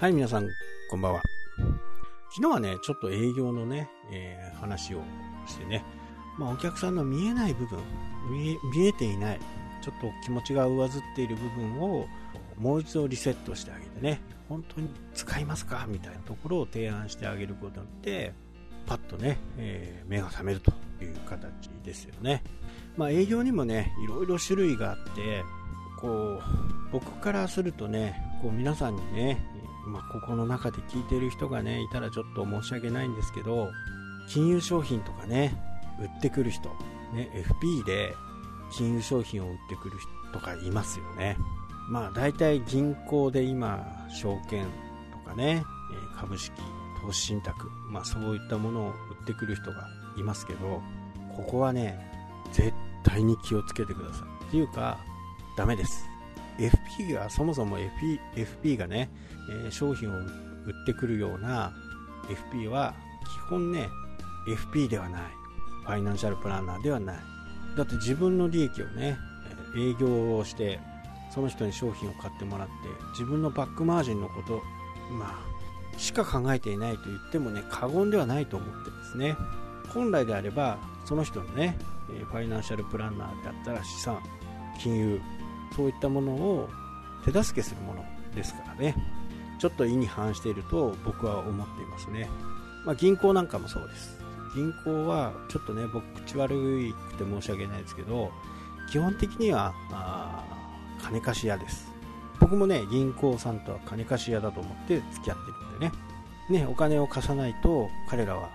はい、皆さん、こんばんは。昨日はね、ちょっと営業のね、えー、話をしてね、まあ、お客さんの見えない部分見え、見えていない、ちょっと気持ちが上ずっている部分を、もう一度リセットしてあげてね、本当に使いますか？みたいなところを提案してあげることによって、パッとね、えー、目が覚めるという形ですよね。まあ、営業にもね、いろいろ種類があって、こう、僕からするとね、こう皆さんにね、まあ、ここの中で聞いてる人がね、いたらちょっと申し訳ないんですけど、金融商品とかね、売ってくる人、ね、FP で金融商品を売ってくる人とかいますよね。まあ大体銀行で今、証券とかね、株式、投資信託、まあそういったものを売ってくる人がいますけど、ここはね、絶対に気をつけてください。っていうか、ダメです。FP が、そもそも FP, FP がね、えー、商品を売ってくるような FP は、基本ね、FP ではない。ファイナンシャルプランナーではない。だって自分の利益をね、営業をして、その人に商品を買ってもらって、自分のバックマージンのこと、まあ、しか考えていないと言ってもね、過言ではないと思ってですね。本来であれば、その人のね、ファイナンシャルプランナーだったら資産、金融、そういったものを手助けするものですからね。ちょっと意に反していると僕は思っていますね。まあ、銀行なんかもそうです。銀行はちょっとね、僕口悪くて申し訳ないですけど、基本的には、あ金貸し屋です。僕もね、銀行さんとは金貸し屋だと思って付き合ってるんでね。ね、お金を貸さないと彼らは、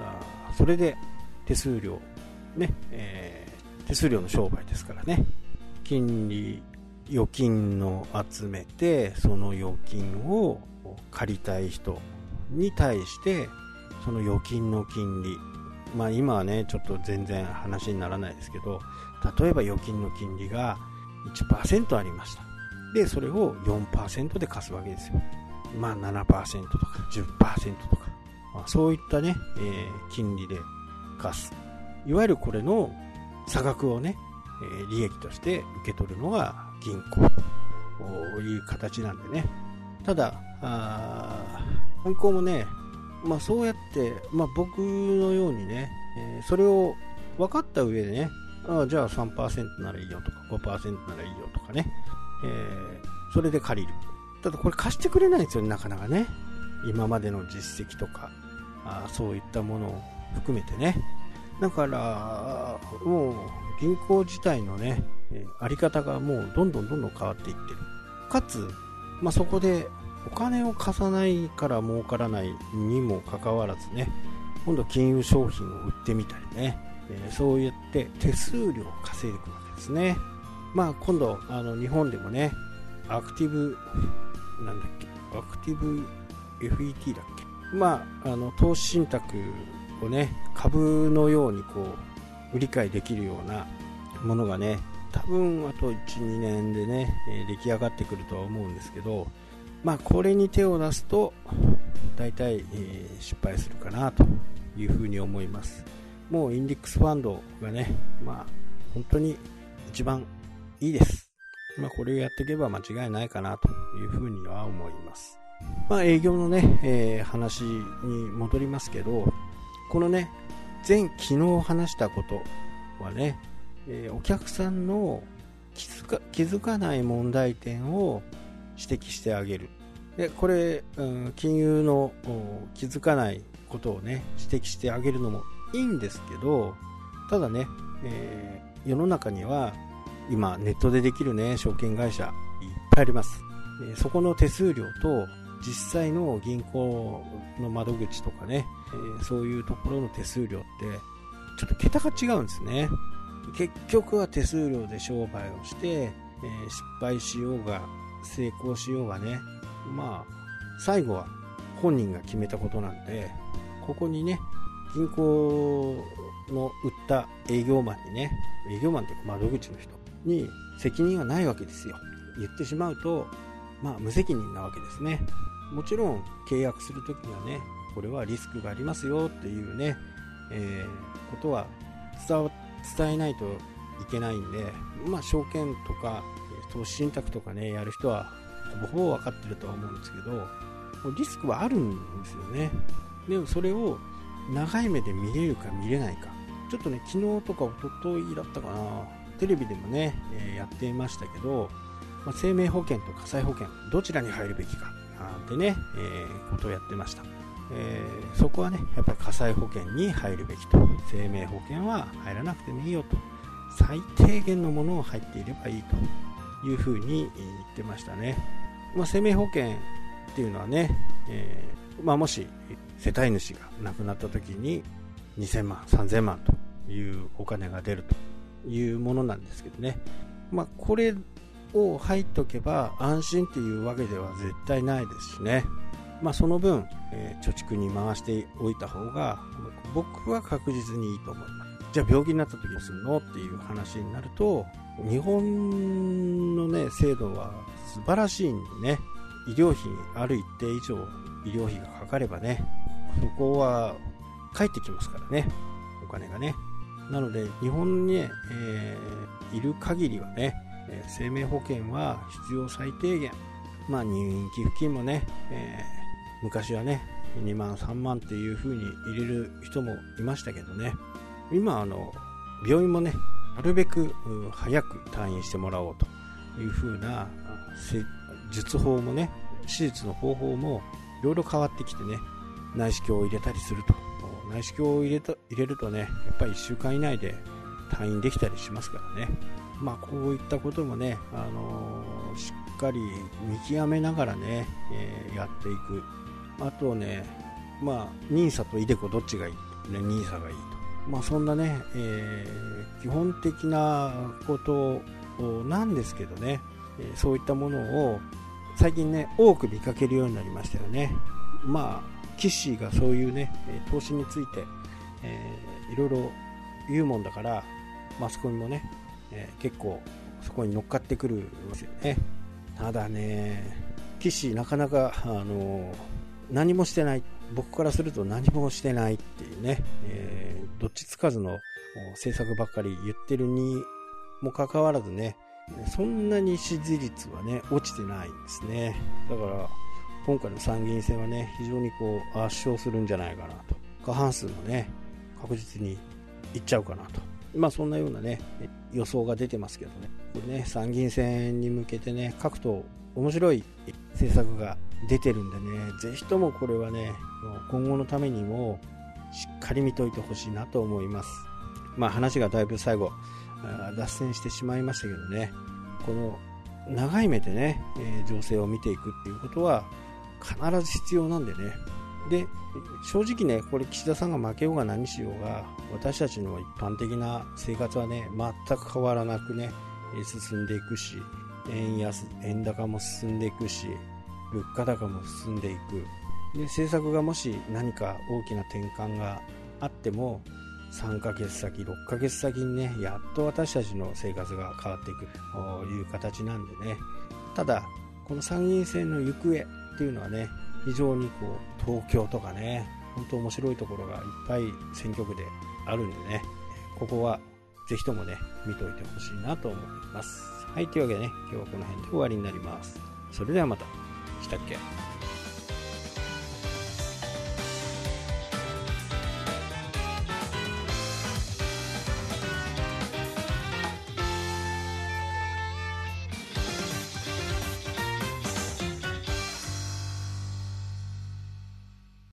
あそれで手数料、ね、えー、手数料の商売ですからね。金利、預金の集めて、その預金を借りたい人に対して、その預金の金利、まあ今はね、ちょっと全然話にならないですけど、例えば預金の金利が1%ありました。で、それを4%で貸すわけですよ。まあ7%とか10%とか、まあ、そういったね、えー、金利で貸す。いわゆるこれの差額をね、え利益として受け取るのが銀行という形なんでね。ただ、銀行もね、まあ、そうやって、まあ、僕のようにね、え、それを分かった上でね、あじゃあ3%ならいいよとか5%ならいいよとかね、えー、それで借りる。ただこれ貸してくれないんですよね、なかなかね。今までの実績とか、あそういったものを含めてね。だから、もう銀行自体のね、えあり方がもうどんどんどんどん変わっていってる。かつ、まあ、そこでお金を貸さないから儲からないにもかかわらずね、今度金融商品を売ってみたりね、え、そうやって手数料を稼いでいくわけですね。まあ今度、あの日本でもね、アクティブ、なんだっけ、アクティブ FET だっけ。まあ、あの投資信託をね、株のようにこう、売り買いできるようなものがね多分あと12年でね、え出来上がってくるとは思うんですけどまあこれに手を出すと大体、え、失敗するかなというふうに思います。もうインデックスファンドがねまあ本当に一番いいです。まあこれをやっていけば間違いないかなというふうには思います。まあ営業のね、えー、話に戻りますけどこのね前昨日話したことはね、えー、お客さんの気づか気づかない問題点を指摘してあげる。でこれ、うん、金融の気づかないことをね、指摘してあげるのもいいんですけど、ただね、えー、世の中には今ネットでできるね、証券会社いっぱいあります。えー、そこの手数料と実際の銀行の窓口とかね、え、そういうところの手数料ってちょっと桁が違うんですね。結局は手数料で商売をして、え、失敗しようが成功しようがねまあ最後は本人が決めたことなんでここにね銀行の売った営業マンにね営業マンっていうか窓口の人に責任はないわけですよ。言ってしまうとまあ無責任なわけですねもちろん契約するときにはね、これはリスクがありますよっていうね、えー、ことは伝伝えないといけないんで、まあ、証券とか投資信託とかね、やる人はほぼほぼ分かってるとは思うんですけど、リスクはあるんですよね。でもそれを長い目で見れるか見れないか。ちょっとね、昨日とか一昨日だったかな、テレビでもね、えー、やっていましたけど、まあ、生命保険と火災保険、どちらに入るべきか、なんてね、えー、ことをやってました。えー、そこはね、やっぱり火災保険に入るべきと。生命保険は入らなくてもいいよと。最低限のものを入っていればいいというふうに言ってましたね。まあ、生命保険っていうのはね、えー、まあ、もし世帯主が亡くなった時に2000万、3000万というお金が出るというものなんですけどね。まあ、これを入っておけば安心っていうわけでは絶対ないですしね。まあ、その分、えー、貯蓄に回しておいた方が僕は確実にいいと思います。じゃあ病気になった時どうするのっていう話になると日本のね制度は素晴らしいんでね医療費ある一定以上医療費がかかればねそこは返ってきますからねお金がねなので日本に、ねえー、いる限りはね生命保険は必要最低限。まあ入院寄付金もね、えー、昔はね2万3万っていう風に入れる人もいましたけどね。今あの病院もねなるべく早く退院してもらおうという風な術法もね手術の方法もいろいろ変わってきてね内視鏡を入れたりすると。内視鏡を入れた入れるとねやっぱり1週間以内で退院できたりしますからね。まあこういったこともね、あの、しっかり見極めながらね、えー、やっていく。あとねまあ NISA と iDeCo どっちがいい、ね、NISA がいいと。まあ、そんなね、えー、基本的なことなんですけどね、えそういったものを最近ね、多く見かけるようになりましたよね。まあ、騎士がそういうね、投資について、えー、いろいろ言うもんだから、マスコミもね、えー、結構そこに乗っかってくるんですよね。ただね、騎士なかなか、あの何もしてない僕からすると何もしてないっていうね、えー、どっちつかずの政策ばっかり言ってるにもかかわらずね、そんなに支持率はね、落ちてないんですね。だから、今回の参議院選はね、非常にこう圧勝するんじゃないかなと。過半数もね、確実にいっちゃうかなと。まあそんなようなね、予想が出てますけどね。ね、参議院選に向けてね、各党面白い政策が出てるんでね、ぜひともこれはね、今後のためにもしっかり見といてほしいなと思います。まあ話がだいぶ最後、脱線してしまいましたけどね、この長い目でね、え情勢を見ていくっていうことは必ず必要なんでね。で、正直ね、これ岸田さんが負けようが何しようが、私たちの一般的な生活はね、全く変わらなくね、進んでいくし、円安、円高も進んでいくし、物価高も進んでいく。で政策がもし何か大きな転換があっても3ヶ月先6ヶ月先にねやっと私たちの生活が変わっていくという形なんでね。ただこの参議院選の行方っていうのはね非常にこう東京とかね本当面白いところがいっぱい選挙区であるんでねここはぜひともね見といてほしいなと思います。はいというわけでね今日はこの辺で終わりになります。それではまた。したっけ？